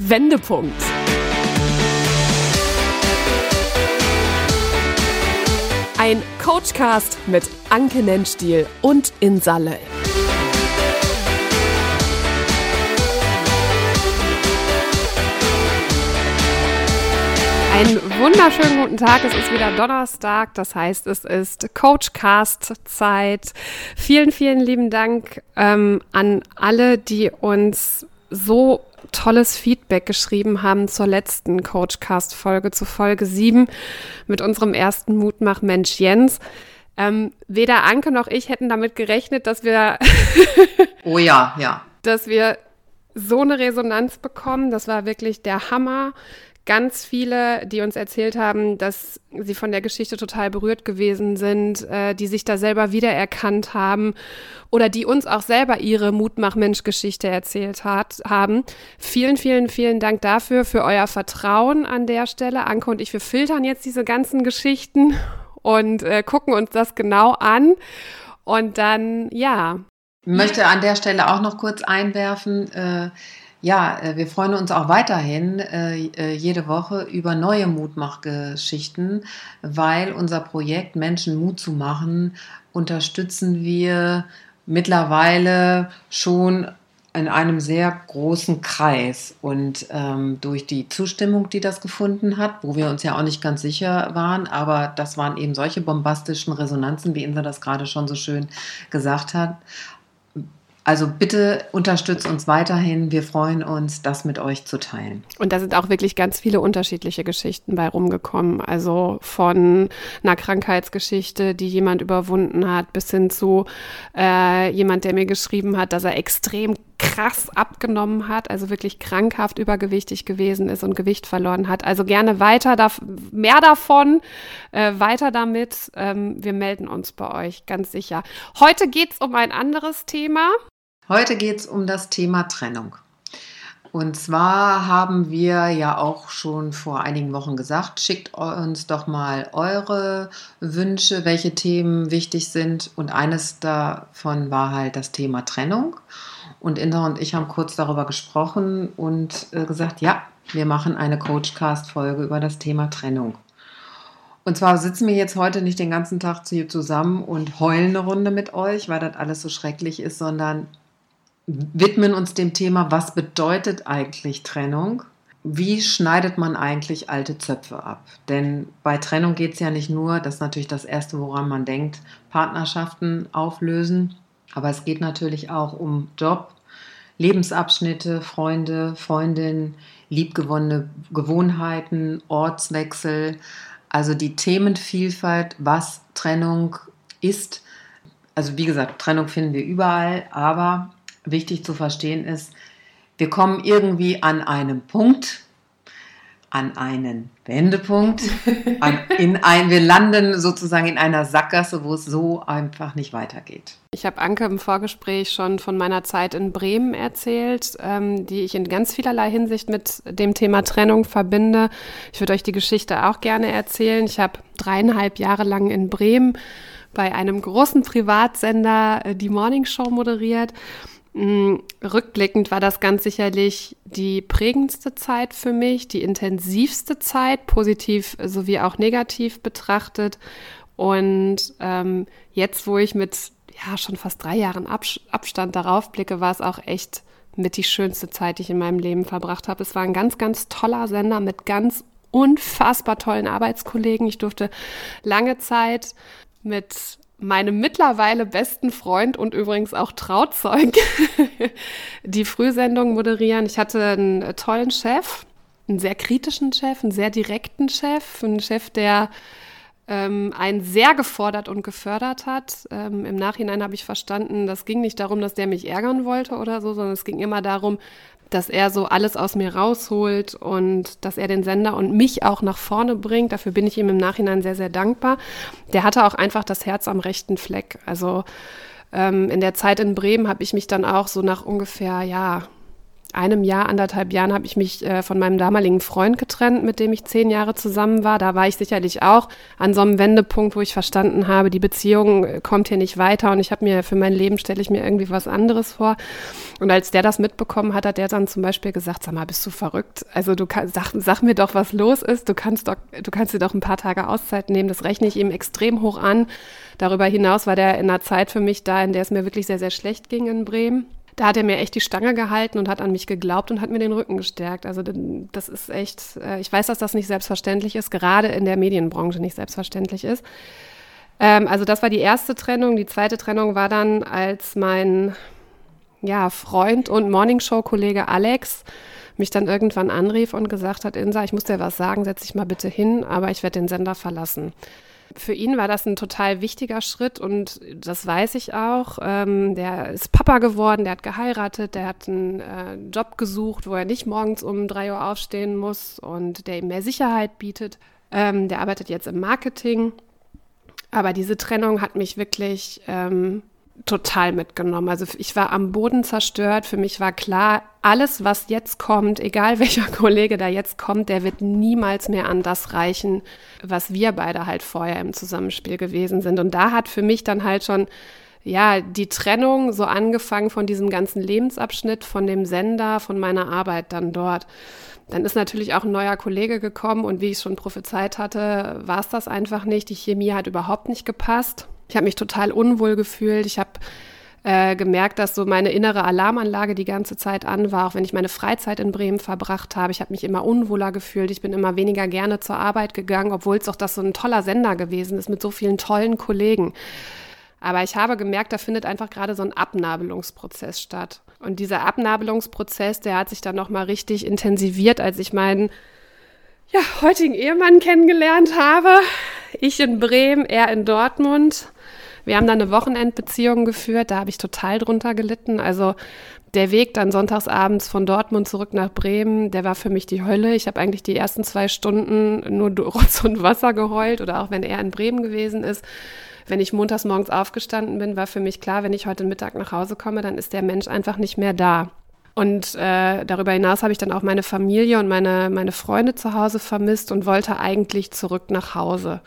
Wendepunkt. Ein Coachcast mit Anke Nennstiel und Insalle. Einen wunderschönen guten Tag. Es ist wieder Donnerstag, das heißt, es ist Coachcast-Zeit. Vielen, vielen lieben Dank ähm, an alle, die uns so tolles Feedback geschrieben haben zur letzten Coachcast-Folge, zu Folge 7 mit unserem ersten Mutmach-Mensch Jens. Ähm, weder Anke noch ich hätten damit gerechnet, dass wir. oh ja, ja. Dass wir so eine Resonanz bekommen. Das war wirklich der Hammer ganz viele, die uns erzählt haben, dass sie von der Geschichte total berührt gewesen sind, äh, die sich da selber wiedererkannt haben oder die uns auch selber ihre Mutmach-Mensch-Geschichte erzählt hat, haben. Vielen, vielen, vielen Dank dafür, für euer Vertrauen an der Stelle. Anke und ich, wir filtern jetzt diese ganzen Geschichten und äh, gucken uns das genau an. Und dann, ja. Ich möchte an der Stelle auch noch kurz einwerfen, äh, ja, äh, wir freuen uns auch weiterhin äh, äh, jede Woche über neue Mutmachgeschichten, weil unser Projekt Menschen Mut zu machen unterstützen wir mittlerweile schon in einem sehr großen Kreis. Und ähm, durch die Zustimmung, die das gefunden hat, wo wir uns ja auch nicht ganz sicher waren, aber das waren eben solche bombastischen Resonanzen, wie Insa das gerade schon so schön gesagt hat, also bitte unterstützt uns weiterhin. Wir freuen uns, das mit euch zu teilen. Und da sind auch wirklich ganz viele unterschiedliche Geschichten bei rumgekommen. Also von einer Krankheitsgeschichte, die jemand überwunden hat, bis hin zu äh, jemand, der mir geschrieben hat, dass er extrem krass abgenommen hat, also wirklich krankhaft übergewichtig gewesen ist und Gewicht verloren hat. Also gerne weiter, da, mehr davon, äh, weiter damit. Ähm, wir melden uns bei euch, ganz sicher. Heute geht es um ein anderes Thema. Heute geht es um das Thema Trennung. Und zwar haben wir ja auch schon vor einigen Wochen gesagt, schickt uns doch mal eure Wünsche, welche Themen wichtig sind. Und eines davon war halt das Thema Trennung. Und Inda und ich haben kurz darüber gesprochen und äh, gesagt, ja, wir machen eine Coachcast-Folge über das Thema Trennung. Und zwar sitzen wir jetzt heute nicht den ganzen Tag hier zusammen und heulen eine Runde mit euch, weil das alles so schrecklich ist, sondern widmen uns dem Thema, was bedeutet eigentlich Trennung? Wie schneidet man eigentlich alte Zöpfe ab? Denn bei Trennung geht es ja nicht nur, das ist natürlich das Erste, woran man denkt, Partnerschaften auflösen, aber es geht natürlich auch um Job, Lebensabschnitte, Freunde, Freundinnen, liebgewonnene Gewohnheiten, Ortswechsel, also die Themenvielfalt, was Trennung ist. Also wie gesagt, Trennung finden wir überall, aber wichtig zu verstehen ist, wir kommen irgendwie an einem Punkt, an einen Wendepunkt, an, in ein, wir landen sozusagen in einer Sackgasse, wo es so einfach nicht weitergeht. Ich habe Anke im Vorgespräch schon von meiner Zeit in Bremen erzählt, ähm, die ich in ganz vielerlei Hinsicht mit dem Thema Trennung verbinde. Ich würde euch die Geschichte auch gerne erzählen. Ich habe dreieinhalb Jahre lang in Bremen bei einem großen Privatsender äh, die Morning Show moderiert rückblickend war das ganz sicherlich die prägendste Zeit für mich, die intensivste Zeit, positiv sowie auch negativ betrachtet. Und ähm, jetzt, wo ich mit ja schon fast drei Jahren Abs Abstand darauf blicke, war es auch echt mit die schönste Zeit, die ich in meinem Leben verbracht habe. Es war ein ganz, ganz toller Sender mit ganz unfassbar tollen Arbeitskollegen. Ich durfte lange Zeit mit meinem mittlerweile besten Freund und übrigens auch Trauzeug die Frühsendung moderieren. Ich hatte einen tollen Chef, einen sehr kritischen Chef, einen sehr direkten Chef, einen Chef, der ähm, einen sehr gefordert und gefördert hat. Ähm, Im Nachhinein habe ich verstanden, das ging nicht darum, dass der mich ärgern wollte oder so, sondern es ging immer darum, dass er so alles aus mir rausholt und dass er den Sender und mich auch nach vorne bringt. Dafür bin ich ihm im Nachhinein sehr, sehr dankbar. Der hatte auch einfach das Herz am rechten Fleck. Also ähm, in der Zeit in Bremen habe ich mich dann auch so nach ungefähr, ja, einem Jahr, anderthalb Jahren habe ich mich äh, von meinem damaligen Freund getrennt, mit dem ich zehn Jahre zusammen war. Da war ich sicherlich auch an so einem Wendepunkt, wo ich verstanden habe, die Beziehung äh, kommt hier nicht weiter und ich habe mir für mein Leben stelle ich mir irgendwie was anderes vor. Und als der das mitbekommen hat, hat der dann zum Beispiel gesagt, sag mal, bist du verrückt? Also du kann, sag, sag mir doch, was los ist. Du kannst doch, du kannst dir doch ein paar Tage Auszeit nehmen. Das rechne ich ihm extrem hoch an. Darüber hinaus war der in einer Zeit für mich da, in der es mir wirklich sehr, sehr schlecht ging in Bremen da hat er mir echt die Stange gehalten und hat an mich geglaubt und hat mir den Rücken gestärkt. Also das ist echt, äh, ich weiß, dass das nicht selbstverständlich ist, gerade in der Medienbranche nicht selbstverständlich ist. Ähm, also das war die erste Trennung. Die zweite Trennung war dann, als mein ja, Freund und Morningshow-Kollege Alex mich dann irgendwann anrief und gesagt hat, Insa, ich muss dir was sagen, setz dich mal bitte hin, aber ich werde den Sender verlassen. Für ihn war das ein total wichtiger Schritt und das weiß ich auch. Ähm, der ist Papa geworden, der hat geheiratet, der hat einen äh, Job gesucht, wo er nicht morgens um drei Uhr aufstehen muss und der ihm mehr Sicherheit bietet. Ähm, der arbeitet jetzt im Marketing. Aber diese Trennung hat mich wirklich ähm, total mitgenommen. Also ich war am Boden zerstört. Für mich war klar, alles, was jetzt kommt, egal welcher Kollege da jetzt kommt, der wird niemals mehr an das reichen, was wir beide halt vorher im Zusammenspiel gewesen sind. Und da hat für mich dann halt schon ja, die Trennung so angefangen von diesem ganzen Lebensabschnitt, von dem Sender, von meiner Arbeit dann dort. Dann ist natürlich auch ein neuer Kollege gekommen und wie ich schon prophezeit hatte, war es das einfach nicht. Die Chemie hat überhaupt nicht gepasst. Ich habe mich total unwohl gefühlt. Ich habe äh, gemerkt, dass so meine innere Alarmanlage die ganze Zeit an war, auch wenn ich meine Freizeit in Bremen verbracht habe. Ich habe mich immer unwohler gefühlt. Ich bin immer weniger gerne zur Arbeit gegangen, obwohl es doch das so ein toller Sender gewesen ist mit so vielen tollen Kollegen. Aber ich habe gemerkt, da findet einfach gerade so ein Abnabelungsprozess statt. Und dieser Abnabelungsprozess, der hat sich dann nochmal richtig intensiviert, als ich meinen ja, heutigen Ehemann kennengelernt habe. Ich in Bremen, er in Dortmund. Wir haben dann eine Wochenendbeziehung geführt, da habe ich total drunter gelitten. Also der Weg dann sonntagsabends von Dortmund zurück nach Bremen, der war für mich die Hölle. Ich habe eigentlich die ersten zwei Stunden nur Rotz und Wasser geheult oder auch wenn er in Bremen gewesen ist. Wenn ich montags morgens aufgestanden bin, war für mich klar, wenn ich heute Mittag nach Hause komme, dann ist der Mensch einfach nicht mehr da. Und äh, darüber hinaus habe ich dann auch meine Familie und meine, meine Freunde zu Hause vermisst und wollte eigentlich zurück nach Hause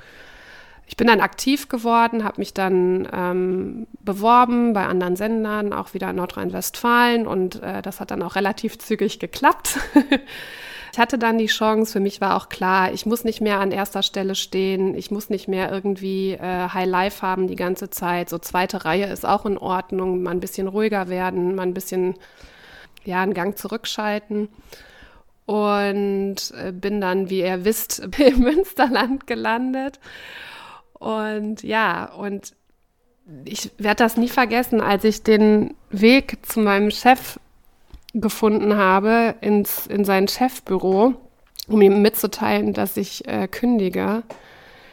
ich bin dann aktiv geworden, habe mich dann ähm, beworben bei anderen Sendern, auch wieder in Nordrhein-Westfalen und äh, das hat dann auch relativ zügig geklappt. ich hatte dann die Chance, für mich war auch klar, ich muss nicht mehr an erster Stelle stehen, ich muss nicht mehr irgendwie äh, High Life haben die ganze Zeit. So zweite Reihe ist auch in Ordnung, mal ein bisschen ruhiger werden, mal ein bisschen ja, einen Gang zurückschalten und äh, bin dann, wie ihr wisst, im Münsterland gelandet und ja, und ich werde das nie vergessen, als ich den Weg zu meinem Chef gefunden habe, ins, in sein Chefbüro, um ihm mitzuteilen, dass ich äh, kündige.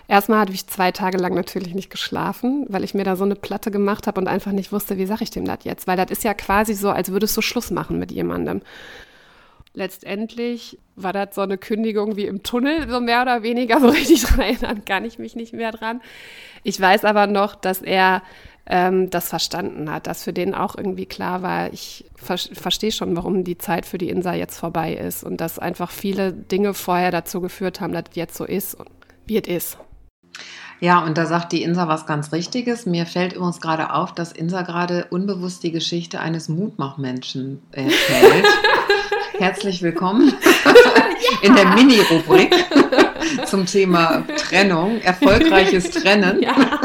Erstmal hatte ich zwei Tage lang natürlich nicht geschlafen, weil ich mir da so eine Platte gemacht habe und einfach nicht wusste, wie sage ich dem das jetzt? Weil das ist ja quasi so, als würdest du Schluss machen mit jemandem letztendlich war das so eine Kündigung wie im Tunnel, so mehr oder weniger. So richtig dran erinnern kann ich mich nicht mehr dran. Ich weiß aber noch, dass er ähm, das verstanden hat, dass für den auch irgendwie klar war, ich ver verstehe schon, warum die Zeit für die Insa jetzt vorbei ist und dass einfach viele Dinge vorher dazu geführt haben, dass es jetzt so ist wie es ist. Ja, und da sagt die Insa was ganz Richtiges. Mir fällt übrigens gerade auf, dass Insa gerade unbewusst die Geschichte eines Mutmachmenschen erzählt. Herzlich willkommen in der Mini-Rubrik zum Thema Trennung, erfolgreiches Trennen. Ja.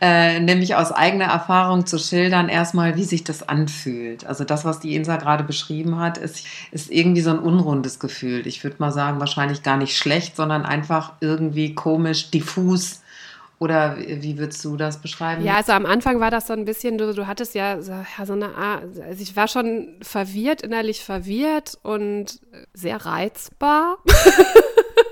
Äh, nämlich aus eigener Erfahrung zu schildern, erstmal, wie sich das anfühlt. Also das, was die Insa gerade beschrieben hat, ist, ist irgendwie so ein unrundes Gefühl. Ich würde mal sagen, wahrscheinlich gar nicht schlecht, sondern einfach irgendwie komisch, diffus oder wie würdest du das beschreiben? Ja, also am Anfang war das so ein bisschen, du, du hattest ja so, ja, so eine Art, also ich war schon verwirrt, innerlich verwirrt und sehr reizbar.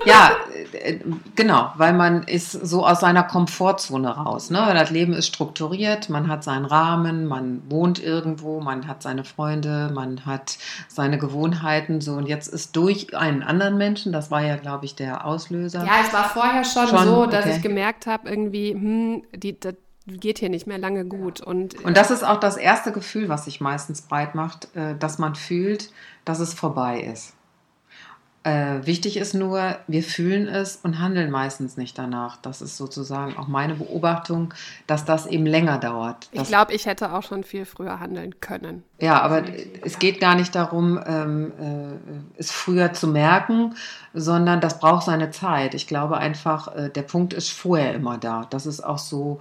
Ja, äh, genau, weil man ist so aus seiner Komfortzone raus. Ne? Das Leben ist strukturiert, man hat seinen Rahmen, man wohnt irgendwo, man hat seine Freunde, man hat seine Gewohnheiten. So und jetzt ist durch einen anderen Menschen, das war ja, glaube ich, der Auslöser. Ja, es war vorher schon, schon so, dass okay. ich gemerkt habe, irgendwie, hm, die, geht hier nicht mehr lange gut. Und, und das ist auch das erste Gefühl, was sich meistens breit macht, äh, dass man fühlt, dass es vorbei ist. Äh, wichtig ist nur, wir fühlen es und handeln meistens nicht danach. Das ist sozusagen auch meine Beobachtung, dass das eben länger dauert. Ich glaube, ich hätte auch schon viel früher handeln können. Ja, aber es geht gar nicht darum, ähm, äh, es früher zu merken, sondern das braucht seine Zeit. Ich glaube einfach, äh, der Punkt ist vorher immer da. Das ist auch so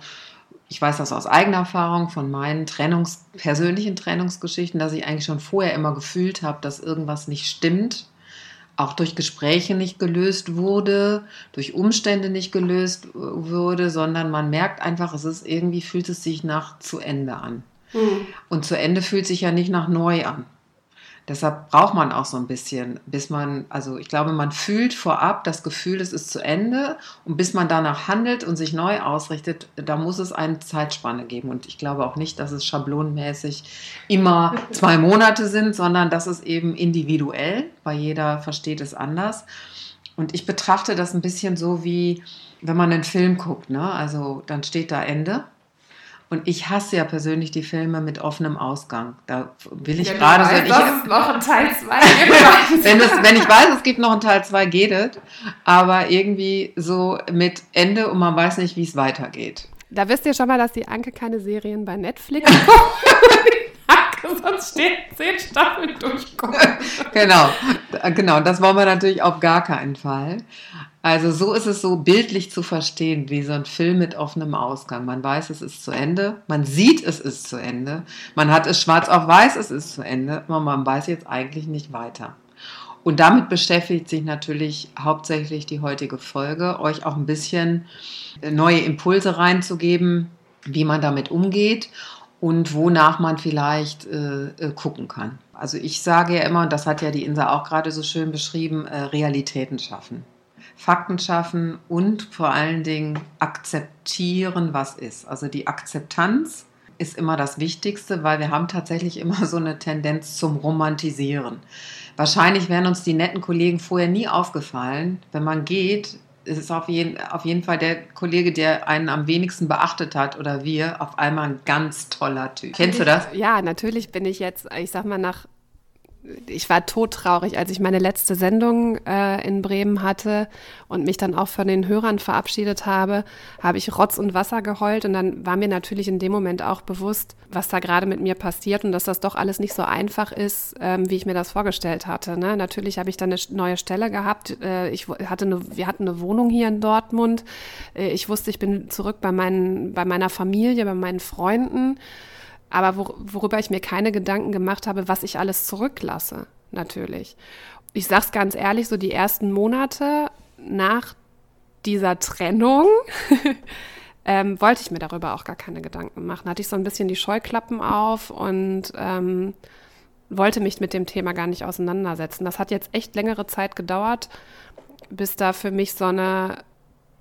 ich weiß das aus eigener Erfahrung von meinen Trennungs persönlichen Trennungsgeschichten, dass ich eigentlich schon vorher immer gefühlt habe, dass irgendwas nicht stimmt auch durch Gespräche nicht gelöst wurde, durch Umstände nicht gelöst wurde, sondern man merkt einfach, es ist irgendwie, fühlt es sich nach zu Ende an. Mhm. Und zu Ende fühlt sich ja nicht nach neu an. Deshalb braucht man auch so ein bisschen, bis man, also ich glaube, man fühlt vorab das Gefühl, es ist zu Ende und bis man danach handelt und sich neu ausrichtet, da muss es eine Zeitspanne geben. Und ich glaube auch nicht, dass es schablonenmäßig immer zwei Monate sind, sondern dass es eben individuell, weil jeder versteht es anders. Und ich betrachte das ein bisschen so wie, wenn man einen Film guckt, ne? Also dann steht da Ende und ich hasse ja persönlich die Filme mit offenem Ausgang. Da will ich ja, gerade so. Ich, noch einen Teil 2 wenn, wenn ich weiß, es gibt noch einen Teil 2, geht es. Aber irgendwie so mit Ende und man weiß nicht, wie es weitergeht. Da wisst ihr schon mal, dass die Anke keine Serien bei Netflix sonst stehen zehn Staffeln durchgucken. genau, genau. Das wollen wir natürlich auf gar keinen Fall. Also so ist es so bildlich zu verstehen, wie so ein Film mit offenem Ausgang. Man weiß, es ist zu Ende, man sieht, es ist zu Ende, man hat es schwarz auf weiß, es ist zu Ende, aber man weiß jetzt eigentlich nicht weiter. Und damit beschäftigt sich natürlich hauptsächlich die heutige Folge, euch auch ein bisschen neue Impulse reinzugeben, wie man damit umgeht und wonach man vielleicht äh, äh gucken kann. Also ich sage ja immer, und das hat ja die Insa auch gerade so schön beschrieben, äh, Realitäten schaffen. Fakten schaffen und vor allen Dingen akzeptieren, was ist. Also die Akzeptanz ist immer das Wichtigste, weil wir haben tatsächlich immer so eine Tendenz zum Romantisieren. Wahrscheinlich wären uns die netten Kollegen vorher nie aufgefallen. Wenn man geht, ist auf jeden, auf jeden Fall der Kollege, der einen am wenigsten beachtet hat oder wir, auf einmal ein ganz toller Typ. Kennst du das? Ja, natürlich bin ich jetzt, ich sag mal, nach ich war todtraurig, als ich meine letzte Sendung äh, in Bremen hatte und mich dann auch von den Hörern verabschiedet habe, habe ich Rotz und Wasser geheult und dann war mir natürlich in dem Moment auch bewusst, was da gerade mit mir passiert und dass das doch alles nicht so einfach ist, ähm, wie ich mir das vorgestellt hatte. Ne? Natürlich habe ich dann eine neue Stelle gehabt. Äh, ich hatte eine, wir hatten eine Wohnung hier in Dortmund. Äh, ich wusste, ich bin zurück bei, meinen, bei meiner Familie, bei meinen Freunden aber wor worüber ich mir keine Gedanken gemacht habe, was ich alles zurücklasse, natürlich. Ich sage es ganz ehrlich, so die ersten Monate nach dieser Trennung ähm, wollte ich mir darüber auch gar keine Gedanken machen. Hatte ich so ein bisschen die Scheuklappen auf und ähm, wollte mich mit dem Thema gar nicht auseinandersetzen. Das hat jetzt echt längere Zeit gedauert, bis da für mich so eine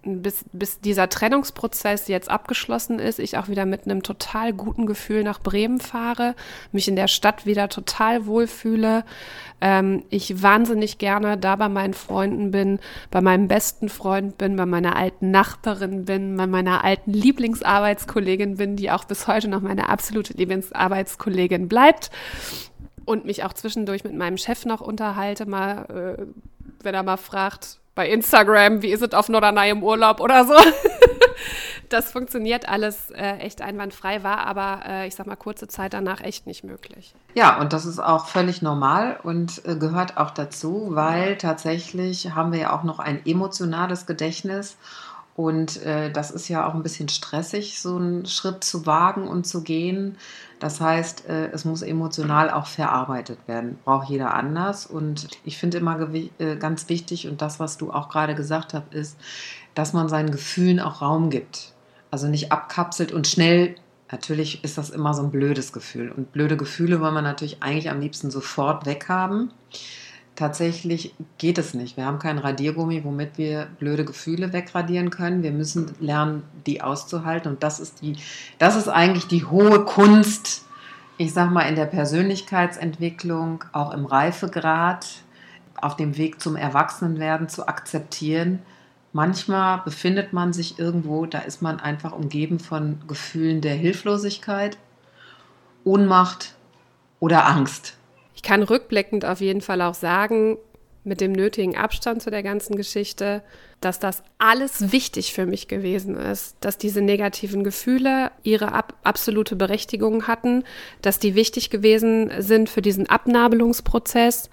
bis, bis dieser Trennungsprozess jetzt abgeschlossen ist, ich auch wieder mit einem total guten Gefühl nach Bremen fahre, mich in der Stadt wieder total wohlfühle, ähm, ich wahnsinnig gerne da bei meinen Freunden bin, bei meinem besten Freund bin, bei meiner alten Nachbarin bin, bei meiner alten Lieblingsarbeitskollegin bin, die auch bis heute noch meine absolute Lieblingsarbeitskollegin bleibt und mich auch zwischendurch mit meinem Chef noch unterhalte, mal, äh, wenn er mal fragt, bei Instagram, wie ist es auf Norderney im Urlaub oder so. das funktioniert alles äh, echt einwandfrei, war aber, äh, ich sag mal, kurze Zeit danach echt nicht möglich. Ja, und das ist auch völlig normal und äh, gehört auch dazu, weil tatsächlich haben wir ja auch noch ein emotionales Gedächtnis und äh, das ist ja auch ein bisschen stressig, so einen Schritt zu wagen und zu gehen. Das heißt, äh, es muss emotional auch verarbeitet werden. Braucht jeder anders. Und ich finde immer äh, ganz wichtig, und das, was du auch gerade gesagt hast, ist, dass man seinen Gefühlen auch Raum gibt. Also nicht abkapselt und schnell. Natürlich ist das immer so ein blödes Gefühl. Und blöde Gefühle wollen wir natürlich eigentlich am liebsten sofort weghaben tatsächlich geht es nicht. Wir haben kein Radiergummi, womit wir blöde Gefühle wegradieren können. Wir müssen lernen, die auszuhalten. Und das ist die, das ist eigentlich die hohe Kunst, ich sag mal, in der Persönlichkeitsentwicklung, auch im Reifegrad, auf dem Weg zum Erwachsenenwerden zu akzeptieren, manchmal befindet man sich irgendwo, da ist man einfach umgeben von Gefühlen der Hilflosigkeit, Ohnmacht oder Angst. Ich kann rückblickend auf jeden Fall auch sagen, mit dem nötigen Abstand zu der ganzen Geschichte, dass das alles wichtig für mich gewesen ist, dass diese negativen Gefühle ihre ab absolute Berechtigung hatten, dass die wichtig gewesen sind für diesen Abnabelungsprozess,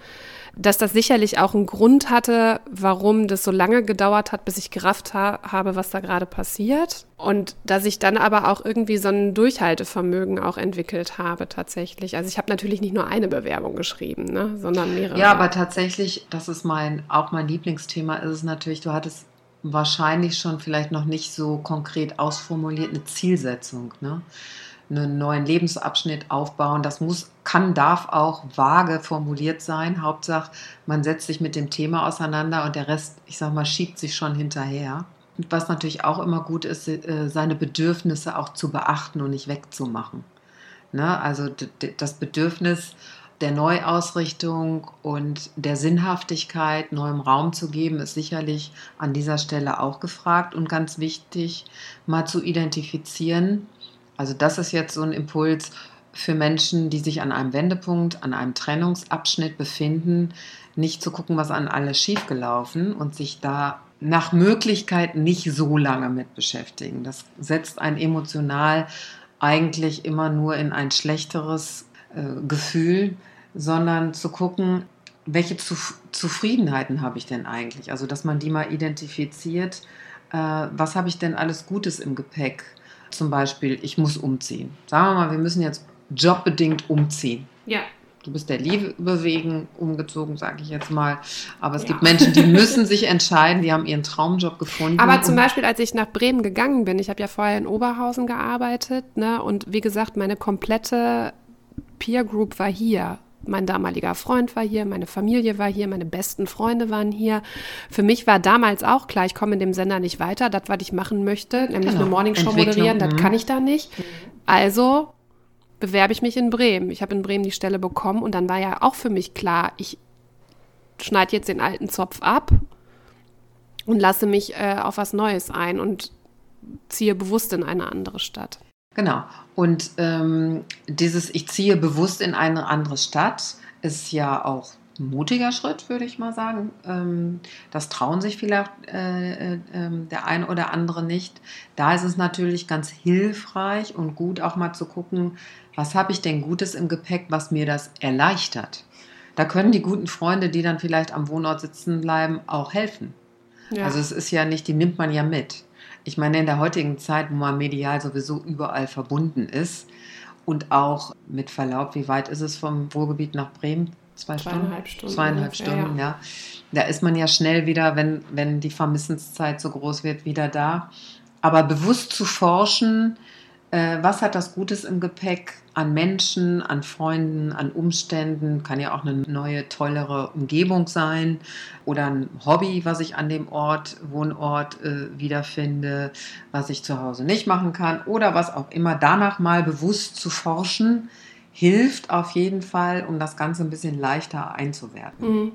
dass das sicherlich auch einen Grund hatte, warum das so lange gedauert hat, bis ich gerafft ha habe, was da gerade passiert. Und dass ich dann aber auch irgendwie so ein Durchhaltevermögen auch entwickelt habe tatsächlich. Also ich habe natürlich nicht nur eine Bewerbung geschrieben, ne, sondern mehrere. Ja, aber tatsächlich, das ist mein, auch mein Lieblingsthema, ist es natürlich, du hattest wahrscheinlich schon vielleicht noch nicht so konkret ausformuliert eine Zielsetzung. Ne? Einen neuen Lebensabschnitt aufbauen. Das muss, kann, darf auch vage formuliert sein. Hauptsache, man setzt sich mit dem Thema auseinander und der Rest, ich sag mal, schiebt sich schon hinterher. Und was natürlich auch immer gut ist, äh, seine Bedürfnisse auch zu beachten und nicht wegzumachen. Ne? Also das Bedürfnis der Neuausrichtung und der Sinnhaftigkeit neuem Raum zu geben, ist sicherlich an dieser Stelle auch gefragt und ganz wichtig, mal zu identifizieren, also das ist jetzt so ein Impuls für Menschen, die sich an einem Wendepunkt, an einem Trennungsabschnitt befinden, nicht zu gucken, was an alles schiefgelaufen und sich da nach Möglichkeit nicht so lange mit beschäftigen. Das setzt einen emotional eigentlich immer nur in ein schlechteres äh, Gefühl, sondern zu gucken, welche Zuf Zufriedenheiten habe ich denn eigentlich? Also, dass man die mal identifiziert, äh, was habe ich denn alles Gutes im Gepäck? Zum Beispiel, ich muss umziehen. Sagen wir mal, wir müssen jetzt jobbedingt umziehen. Ja. Du bist der Liebe überwegen umgezogen, sage ich jetzt mal. Aber es ja. gibt Menschen, die müssen sich entscheiden, die haben ihren Traumjob gefunden. Aber zum Beispiel, als ich nach Bremen gegangen bin, ich habe ja vorher in Oberhausen gearbeitet, ne? Und wie gesagt, meine komplette Peer Group war hier mein damaliger Freund war hier, meine Familie war hier, meine besten Freunde waren hier. Für mich war damals auch klar, ich komme in dem Sender nicht weiter. Das, was ich machen möchte, nämlich genau. eine Morningshow moderieren, das kann mhm. ich da nicht. Also bewerbe ich mich in Bremen. Ich habe in Bremen die Stelle bekommen und dann war ja auch für mich klar, ich schneide jetzt den alten Zopf ab und lasse mich äh, auf was Neues ein und ziehe bewusst in eine andere Stadt. Genau. Und ähm, dieses Ich ziehe bewusst in eine andere Stadt ist ja auch ein mutiger Schritt, würde ich mal sagen. Ähm, das trauen sich vielleicht äh, äh, ähm, der ein oder andere nicht. Da ist es natürlich ganz hilfreich und gut auch mal zu gucken, was habe ich denn Gutes im Gepäck, was mir das erleichtert. Da können die guten Freunde, die dann vielleicht am Wohnort sitzen bleiben, auch helfen. Ja. Also es ist ja nicht, die nimmt man ja mit. Ich meine, in der heutigen Zeit, wo man medial sowieso überall verbunden ist und auch mit Verlaub, wie weit ist es vom Ruhrgebiet nach Bremen? Zwei Zweieinhalb Stunden. Zweieinhalb Stunden, ja. ja. Da ist man ja schnell wieder, wenn, wenn die Vermissenszeit so groß wird, wieder da. Aber bewusst zu forschen, äh, was hat das Gutes im Gepäck an Menschen, an Freunden, an Umständen, kann ja auch eine neue, tollere Umgebung sein oder ein Hobby, was ich an dem Ort, Wohnort äh, wiederfinde, was ich zu Hause nicht machen kann oder was auch immer. Danach mal bewusst zu forschen, hilft auf jeden Fall, um das Ganze ein bisschen leichter einzuwerten. Mhm.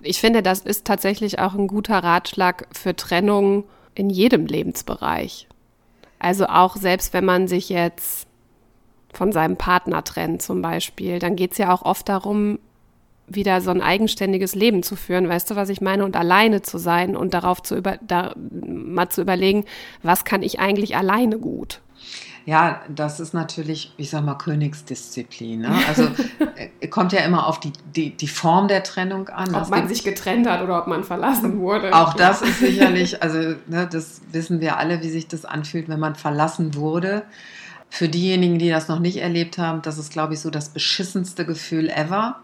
Ich finde, das ist tatsächlich auch ein guter Ratschlag für Trennung in jedem Lebensbereich. Also auch selbst wenn man sich jetzt von seinem Partner trennt zum Beispiel, dann geht es ja auch oft darum, wieder so ein eigenständiges Leben zu führen, weißt du, was ich meine? Und alleine zu sein und darauf zu über, da, mal zu überlegen, was kann ich eigentlich alleine gut? Ja, das ist natürlich, ich sag mal, Königsdisziplin. Ne? Also äh, kommt ja immer auf die, die, die Form der Trennung an. Ob man sich getrennt hat oder ob man verlassen wurde. Auch das ist sicherlich, also ne, das wissen wir alle, wie sich das anfühlt, wenn man verlassen wurde. Für diejenigen, die das noch nicht erlebt haben, das ist, glaube ich, so das beschissenste Gefühl ever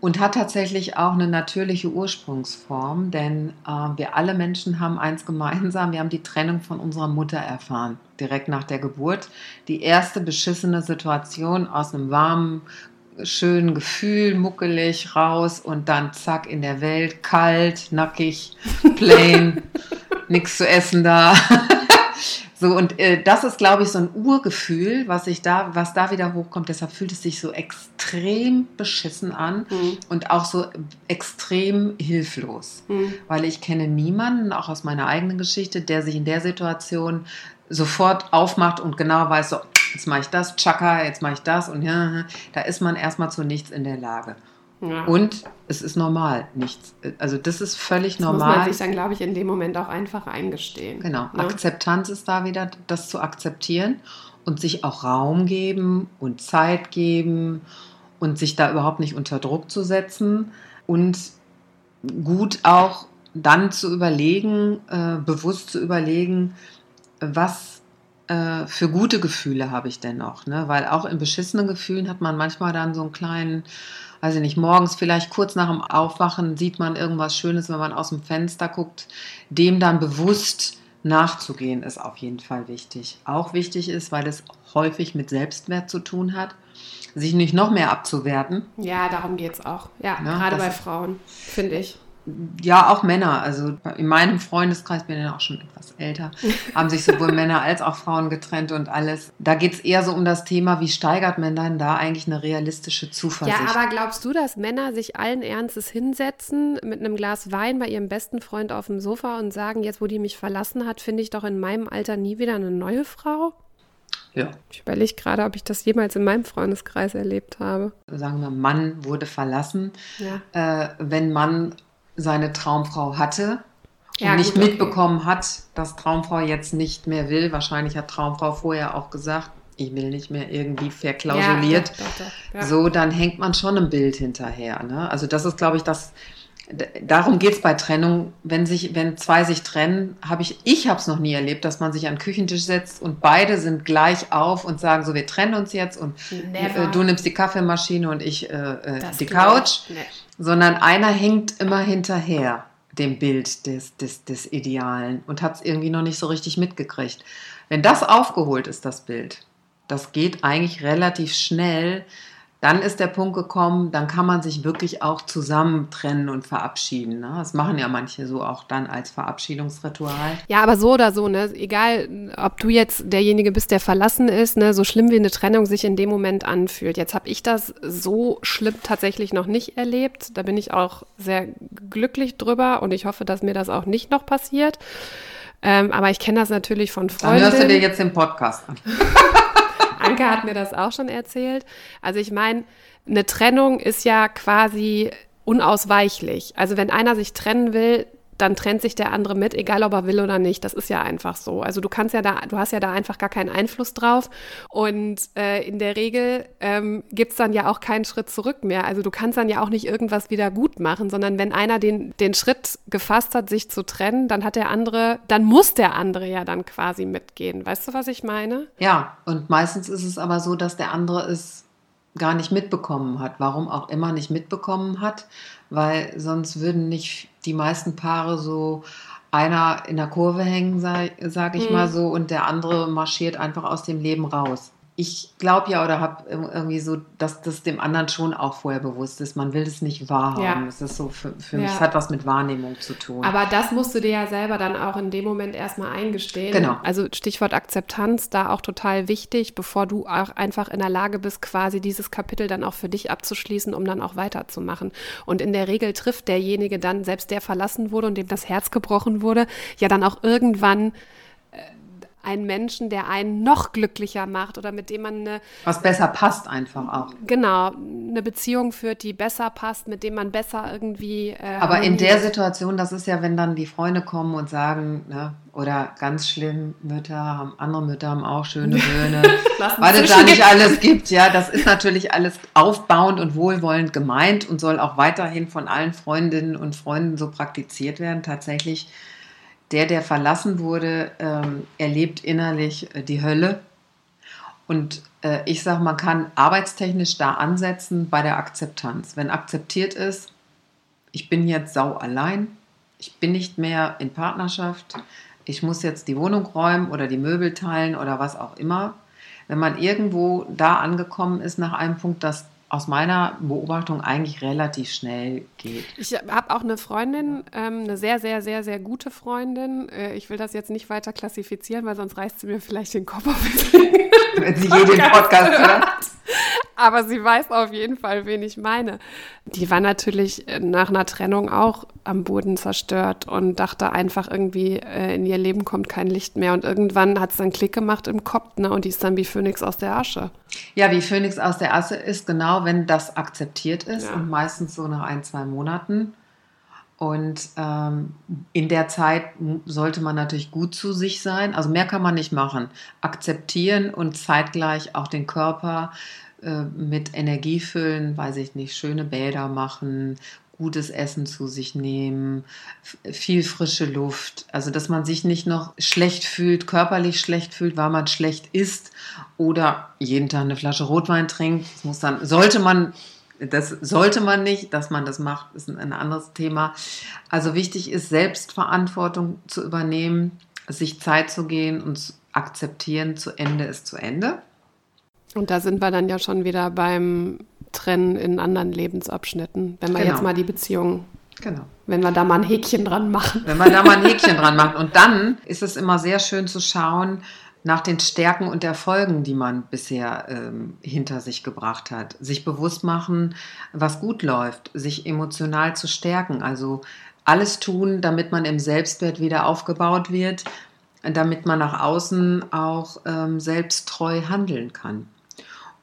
und hat tatsächlich auch eine natürliche Ursprungsform, denn äh, wir alle Menschen haben eins gemeinsam, wir haben die Trennung von unserer Mutter erfahren, direkt nach der Geburt. Die erste beschissene Situation aus einem warmen, schönen Gefühl, muckelig raus und dann zack in der Welt, kalt, nackig, plain, nichts zu essen da. So, und äh, das ist, glaube ich, so ein Urgefühl, was sich da, was da wieder hochkommt. Deshalb fühlt es sich so extrem beschissen an Mhm. und auch so extrem hilflos. Mhm. Weil ich kenne niemanden, auch aus meiner eigenen Geschichte, der sich in der Situation sofort aufmacht und genau weiß, so, jetzt mache ich das, tschakka, jetzt mache ich das und ja, da ist man erstmal zu nichts in der Lage. Ja. Und es ist normal, nichts. Also das ist völlig das muss man normal. sich dann, glaube ich, in dem Moment auch einfach eingestehen. Genau, Ne? Akzeptanz ist da wieder, das zu akzeptieren und sich auch Raum geben und Zeit geben und sich da überhaupt nicht unter Druck zu setzen und gut auch dann zu überlegen, äh, bewusst zu überlegen, was äh, für gute Gefühle habe ich denn noch. Ne? Weil auch in beschissenen Gefühlen hat man manchmal dann so einen kleinen, weiß ich nicht, morgens vielleicht kurz nach dem Aufwachen sieht man irgendwas Schönes, wenn man aus dem Fenster guckt. Dem dann bewusst nachzugehen, ist auf jeden Fall wichtig. Auch wichtig ist, weil es häufig mit Selbstwert zu tun hat, sich nicht noch mehr abzuwerten. Ja, darum geht es auch. Ja, Ja, gerade das bei Frauen, finde ich. Ja, auch Männer. Also in meinem Freundeskreis, bin ja auch schon etwas älter, haben sich sowohl Männer als auch Frauen getrennt und alles. Da geht es eher so um das Thema, wie steigert man dann da eigentlich eine realistische Zuversicht? Ja, aber glaubst du, dass Männer sich allen Ernstes hinsetzen mit einem Glas Wein bei ihrem besten Freund auf dem Sofa und sagen, jetzt wo die mich verlassen hat, finde ich doch in meinem Alter nie wieder eine neue Frau? ja. Ich überlege gerade, ob ich das jemals in meinem Freundeskreis erlebt habe. Sagen wir, Mann wurde verlassen. Ja. Äh, wenn Mann seine Traumfrau hatte Ja, und nicht gut, okay. mitbekommen hat, dass Traumfrau jetzt nicht mehr will, wahrscheinlich hat Traumfrau vorher auch gesagt, ich will nicht mehr irgendwie verklausuliert. Ja, doch, doch, doch. Ja. So, dann hängt man schon ein Bild hinterher. Ne? Also das ist, glaube ich, das. Darum geht es bei Trennung. Wenn sich, wenn zwei sich trennen, habe ich, ich habe es noch nie erlebt, dass man sich an den Küchentisch setzt und beide sind gleich auf und sagen so, wir trennen uns jetzt und Never. äh, du nimmst die Kaffeemaschine und ich äh, äh, Das die Couch. Nee. sondern einer hängt immer hinterher dem Bild des, des, des Idealen und hat es irgendwie noch nicht so richtig mitgekriegt. Wenn das aufgeholt ist, das Bild, das geht eigentlich relativ schnell, dann ist der Punkt gekommen, dann kann man sich wirklich auch zusammen trennen und verabschieden. Ne? Das machen ja manche so auch dann als Verabschiedungsritual. Ja, aber so oder so, ne? Egal, ob du jetzt derjenige bist, der verlassen ist, ne, so schlimm wie eine Trennung sich in dem Moment anfühlt. Jetzt habe ich das so schlimm tatsächlich noch nicht erlebt. Da bin ich auch sehr glücklich drüber und ich hoffe, dass mir das auch nicht noch passiert. Ähm, aber ich kenne das natürlich von Dann hörst du dir jetzt den Podcast an. Anke hat mir das auch schon erzählt. Also ich meine, eine Trennung ist ja quasi unausweichlich. Also wenn einer sich trennen will, dann trennt sich der andere mit, egal ob er will oder nicht. Das ist ja einfach so. Also du kannst ja da, du hast ja da einfach gar keinen Einfluss drauf. Und äh, in der Regel ähm, gibt es dann ja auch keinen Schritt zurück mehr. Also du kannst dann ja auch nicht irgendwas wieder gut machen, sondern wenn einer den, den Schritt gefasst hat, sich zu trennen, dann hat der andere, dann muss der andere ja dann quasi mitgehen. Weißt du, was ich meine? Ja, und meistens ist es aber so, dass der andere es gar nicht mitbekommen hat. Warum auch immer nicht mitbekommen hat, weil sonst würden nicht die meisten Paare so einer in der Kurve hängen, sage sag ich Mhm. mal so, und der andere marschiert einfach aus dem Leben raus. Ich glaube ja oder habe irgendwie so, dass das dem anderen schon auch vorher bewusst ist. Man will es nicht wahrhaben. Ja. Es ist so für, für mich, Ja. es hat was mit Wahrnehmung zu tun. Aber das musst du dir ja selber dann auch in dem Moment erstmal eingestehen. Genau. Also Stichwort Akzeptanz, da auch total wichtig, bevor du auch einfach in der Lage bist, quasi dieses Kapitel dann auch für dich abzuschließen, um dann auch weiterzumachen. Und in der Regel trifft derjenige dann, selbst der verlassen wurde und dem das Herz gebrochen wurde, ja dann auch irgendwann einen Menschen, der einen noch glücklicher macht oder mit dem man eine was besser passt einfach auch. Genau, eine Beziehung führt, die besser passt, mit dem man besser irgendwie. Äh, Aber in der Situation, das ist ja, wenn dann die Freunde kommen und sagen, ne, oder ganz schlimm, Mütter haben, andere Mütter haben auch schöne Söhne, weil es da nicht alles gibt, ja, das ist natürlich alles aufbauend und wohlwollend gemeint und soll auch weiterhin von allen Freundinnen und Freunden so praktiziert werden. Tatsächlich, der, der verlassen wurde, ähm, erlebt innerlich äh, die Hölle. Und äh, ich sage, man kann arbeitstechnisch da ansetzen bei der Akzeptanz. Wenn akzeptiert ist, ich bin jetzt sau allein, ich bin nicht mehr in Partnerschaft, ich muss jetzt die Wohnung räumen oder die Möbel teilen oder was auch immer. Wenn man irgendwo da angekommen ist nach einem Punkt, dass aus meiner Beobachtung eigentlich relativ schnell geht. Ich habe auch eine Freundin, ähm, eine sehr, sehr, sehr, sehr gute Freundin. Äh, ich will das jetzt nicht weiter klassifizieren, weil sonst reißt sie mir vielleicht den Kopf auf. Wenn sie jeden Podcast hört. Aber sie weiß auf jeden Fall, wen ich meine. Die war natürlich äh, nach einer Trennung auch am Boden zerstört und dachte einfach irgendwie, äh, in ihr Leben kommt kein Licht mehr. Und irgendwann hat es dann Klick gemacht im Kopf, ne? Und die ist dann wie Phönix aus der Asche. Ja, wie Phönix aus der Asche ist genau, wenn das akzeptiert ist ja. und meistens so nach ein, zwei Monaten. Und ähm, in der Zeit sollte man natürlich gut zu sich sein. Also mehr kann man nicht machen. Akzeptieren und zeitgleich auch den Körper äh, mit Energie füllen, weiß ich nicht, schöne Bäder machen, gutes Essen zu sich nehmen, viel frische Luft. Also, dass man sich nicht noch schlecht fühlt, körperlich schlecht fühlt, weil man schlecht isst oder jeden Tag eine Flasche Rotwein trinkt. Das muss dann, sollte man, das sollte man nicht, dass man das macht, ist ein anderes Thema. Also, wichtig ist, Selbstverantwortung zu übernehmen, sich Zeit zu gehen und akzeptieren, zu Ende ist zu Ende. Und da sind wir dann ja schon wieder beim Trennen in anderen Lebensabschnitten, wenn wir genau. jetzt mal die Beziehung Genau. Wenn wir da mal ein Häkchen dran machen. Wenn wir da mal ein Häkchen dran machen. Und dann ist es immer sehr schön zu schauen nach den Stärken und Erfolgen, die man bisher ähm, hinter sich gebracht hat. Sich bewusst machen, was gut läuft, sich emotional zu stärken. Also alles tun, damit man im Selbstwert wieder aufgebaut wird, damit man nach außen auch ähm, selbsttreu handeln kann.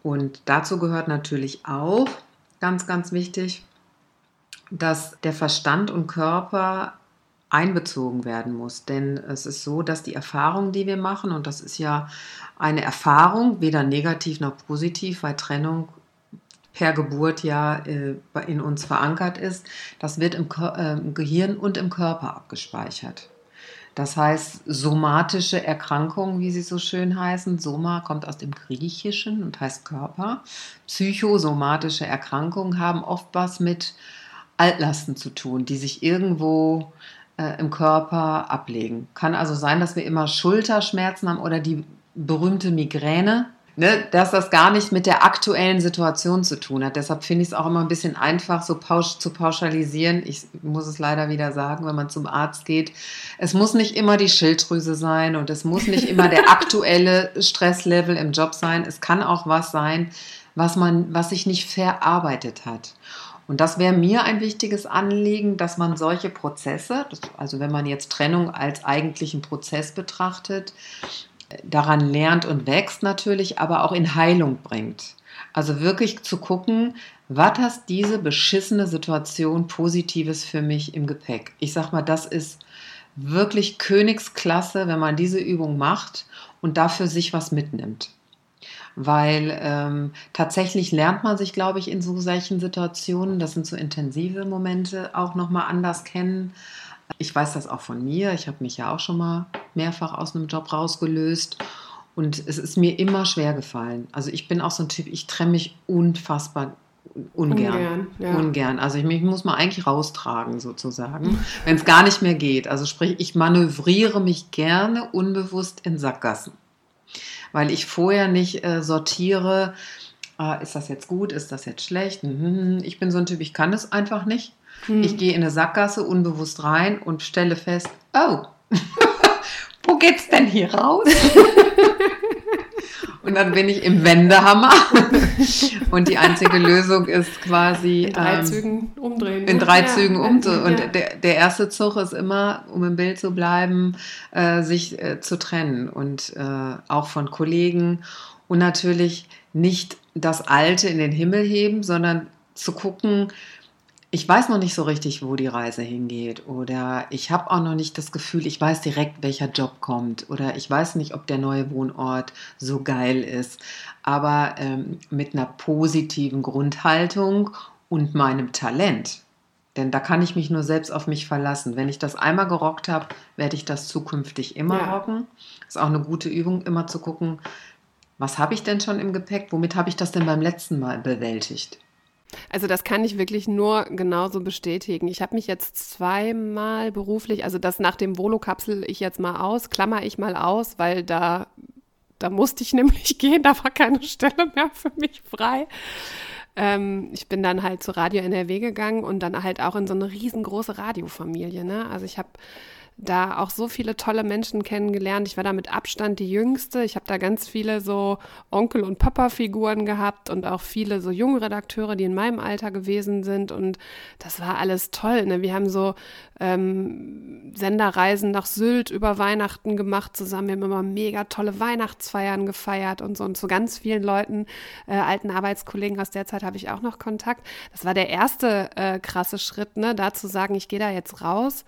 Und dazu gehört natürlich auch, ganz, ganz wichtig, dass der Verstand und Körper einbezogen werden muss. Denn es ist so, dass die Erfahrung, die wir machen, und das ist ja eine Erfahrung, weder negativ noch positiv, weil Trennung per Geburt ja äh, in uns verankert ist, das wird im, äh, im Gehirn und im Körper abgespeichert. Das heißt, somatische Erkrankungen, wie sie so schön heißen, Soma kommt aus dem Griechischen und heißt Körper. Psychosomatische Erkrankungen haben oft was mit Altlasten zu tun, die sich irgendwo äh, im Körper ablegen. Kann also sein, dass wir immer Schulterschmerzen haben oder die berühmte Migräne ne, dass das gar nicht mit der aktuellen Situation zu tun hat. Deshalb finde ich es auch immer ein bisschen einfach, so pausch, zu pauschalisieren. Ich muss es leider wieder sagen, wenn man zum Arzt geht. Es muss nicht immer die Schilddrüse sein und es muss nicht immer der aktuelle Stresslevel im Job sein. Es kann auch was sein, was man, was sich nicht verarbeitet hat. Und das wäre mir ein wichtiges Anliegen, dass man solche Prozesse, also wenn man jetzt Trennung als eigentlichen Prozess betrachtet, daran lernt und wächst natürlich, aber auch in Heilung bringt. Also wirklich zu gucken, was hat diese beschissene Situation Positives für mich im Gepäck? Ich sag mal, das ist wirklich Königsklasse, wenn man diese Übung macht und dafür sich was mitnimmt. Weil ähm, tatsächlich lernt man sich, glaube ich, in so solchen Situationen, das sind so intensive Momente, auch nochmal anders kennen. Ich weiß das auch von mir. Ich habe mich ja auch schon mal mehrfach aus einem Job rausgelöst. Und es ist mir immer schwer gefallen. Also ich bin auch so ein Typ, ich trenne mich unfassbar ungern. Ungern, ja. ungern. Also ich, ich, muss mal eigentlich raustragen sozusagen, wenn es gar nicht mehr geht. Also sprich, ich manövriere mich gerne unbewusst in Sackgassen, weil ich vorher nicht äh, sortiere, äh, ist das jetzt gut, ist das jetzt schlecht. Mhm. Ich bin so ein Typ, ich kann es einfach nicht. Hm. Ich gehe in eine Sackgasse unbewusst rein und stelle fest, oh, wo geht's denn hier raus? und dann bin ich im Wendehammer. und die einzige Lösung ist quasi. In drei ähm, Zügen umdrehen. In drei ja, Zügen umdrehen. Und ja. der, der erste Zug ist immer, um im Bild zu bleiben, äh, sich äh, zu trennen. Und äh, auch von Kollegen. Und natürlich nicht das Alte in den Himmel heben, sondern zu gucken, ich weiß noch nicht so richtig, wo die Reise hingeht oder ich habe auch noch nicht das Gefühl, ich weiß direkt, welcher Job kommt oder ich weiß nicht, ob der neue Wohnort so geil ist. Aber ähm, mit einer positiven Grundhaltung und meinem Talent. Denn da kann ich mich nur selbst auf mich verlassen. Wenn ich das einmal gerockt habe, werde ich das zukünftig immer ja. rocken. Ist auch eine gute Übung, immer zu gucken, was habe ich denn schon im Gepäck? Womit habe ich das denn beim letzten Mal bewältigt? Also das kann ich wirklich nur genauso bestätigen. Ich habe mich jetzt zweimal beruflich, also das nach dem Volo kapsel ich jetzt mal aus, klammer ich mal aus, weil da, da musste ich nämlich gehen, da war keine Stelle mehr für mich frei. ähm, ich bin dann halt zu Radio NRW gegangen und dann halt auch in so eine riesengroße Radiofamilie. Ne? Also ich habe da auch so viele tolle Menschen kennengelernt. Ich war da mit Abstand die Jüngste. Ich habe da ganz viele so Onkel- und Papa-Figuren gehabt und auch viele so junge Redakteure, die in meinem Alter gewesen sind. Und das war alles toll. Ne? Wir haben so ähm, Senderreisen nach Sylt über Weihnachten gemacht zusammen. Wir haben immer mega tolle Weihnachtsfeiern gefeiert und so. Und zu ganz vielen Leuten, äh, alten Arbeitskollegen aus der Zeit habe ich auch noch Kontakt. Das war der erste äh, krasse Schritt, ne? da zu sagen, ich gehe da jetzt raus.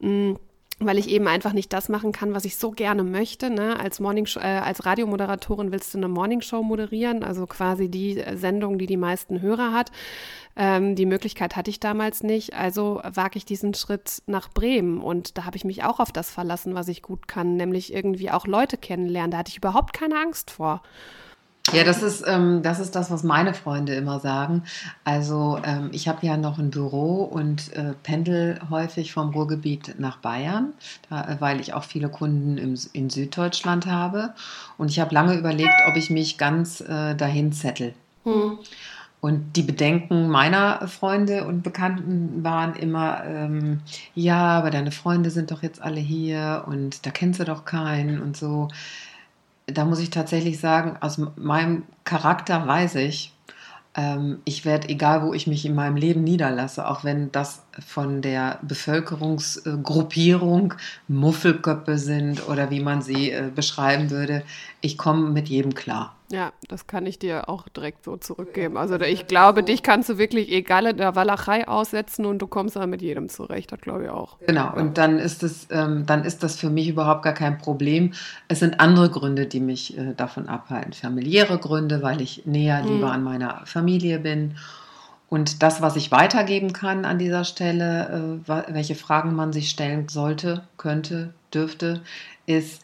Mm weil ich eben einfach nicht das machen kann, was ich so gerne möchte. Ne? Als, Morning äh, als Radiomoderatorin willst du eine Morningshow moderieren, also quasi die Sendung, die die meisten Hörer hat. Ähm, die Möglichkeit hatte ich damals nicht, also wage ich diesen Schritt nach Bremen und da habe ich mich auch auf das verlassen, was ich gut kann, nämlich irgendwie auch Leute kennenlernen. Da hatte ich überhaupt keine Angst vor. Ja, das ist, ähm, das ist das, was meine Freunde immer sagen. Also ähm, ich habe ja noch ein Büro und äh, pendel häufig vom Ruhrgebiet nach Bayern, da, äh, weil ich auch viele Kunden im, in Süddeutschland habe. Und ich habe lange überlegt, ob ich mich ganz äh, dahin zettel. Hm. Und die Bedenken meiner Freunde und Bekannten waren immer, ähm, ja, aber deine Freunde sind doch jetzt alle hier und da kennst du doch keinen und so da muss ich tatsächlich sagen, aus meinem Charakter weiß ich, ähm, ich werde, egal wo ich mich in meinem Leben niederlasse, auch wenn das von der Bevölkerungsgruppierung Muffelköppe sind oder wie man sie äh, beschreiben würde, ich komme mit jedem klar. Ja, das kann ich dir auch direkt so zurückgeben. Also ich glaube, dich kannst du wirklich egal in der Walachei aussetzen und du kommst dann mit jedem zurecht. Das glaube ich auch. Genau, und dann ist es, ähm, dann ist das für mich überhaupt gar kein Problem. Es sind andere Gründe, die mich äh, davon abhalten. Familiäre Gründe, weil ich näher lieber mhm. an meiner Familie bin. Und das, was ich weitergeben kann an dieser Stelle, äh, welche Fragen man sich stellen sollte, könnte, dürfte, ist,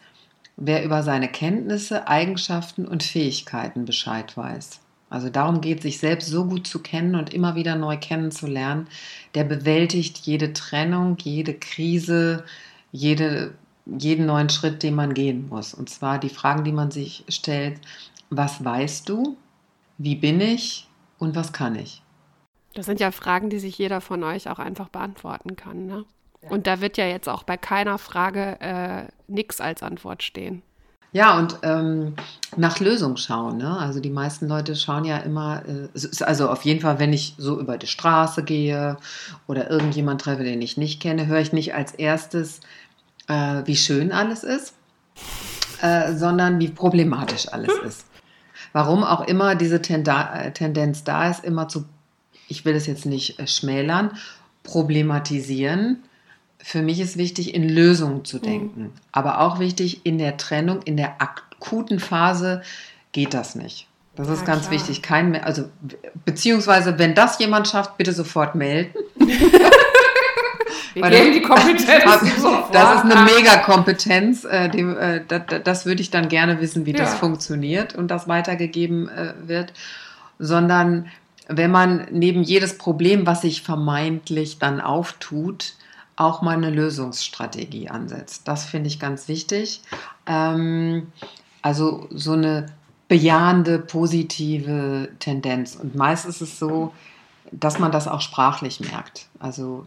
wer über seine Kenntnisse, Eigenschaften und Fähigkeiten Bescheid weiß. Also darum geht, sich selbst so gut zu kennen und immer wieder neu kennenzulernen, der bewältigt jede Trennung, jede Krise, jede, jeden neuen Schritt, den man gehen muss. Und zwar die Fragen, die man sich stellt, was weißt du, wie bin ich und was kann ich? Das sind ja Fragen, die sich jeder von euch auch einfach beantworten kann. Ne? Und da wird ja jetzt auch bei keiner Frage äh, nichts als Antwort stehen. Ja, und ähm, nach Lösung schauen. Ne? Also die meisten Leute schauen ja immer, äh, also auf jeden Fall, wenn ich so über die Straße gehe oder irgendjemand treffe, den ich nicht kenne, höre ich nicht als erstes, äh, wie schön alles ist, äh, sondern wie problematisch alles ist. Warum auch immer diese Tenda äh, Tendenz da ist, immer zu, ich will es jetzt nicht äh, schmälern, problematisieren für mich ist wichtig, in Lösungen zu mhm. denken. Mhm. Aber auch wichtig, in der Trennung, in der akuten Phase geht das nicht. Das ist ja, ganz klar. wichtig. Kein, also, beziehungsweise, wenn das jemand schafft, bitte sofort melden. Wir geben die Kompetenz. das ist eine Mega-Kompetenz. Äh, äh, das, das, würde ich dann gerne wissen, wie ja. das funktioniert und das weitergegeben äh, wird. Sondern wenn man neben jedes Problem, was sich vermeintlich dann auftut, auch mal eine Lösungsstrategie ansetzt. Das finde ich ganz wichtig. Ähm, also so eine bejahende, positive Tendenz. Und meist ist es so, dass man das auch sprachlich merkt. Also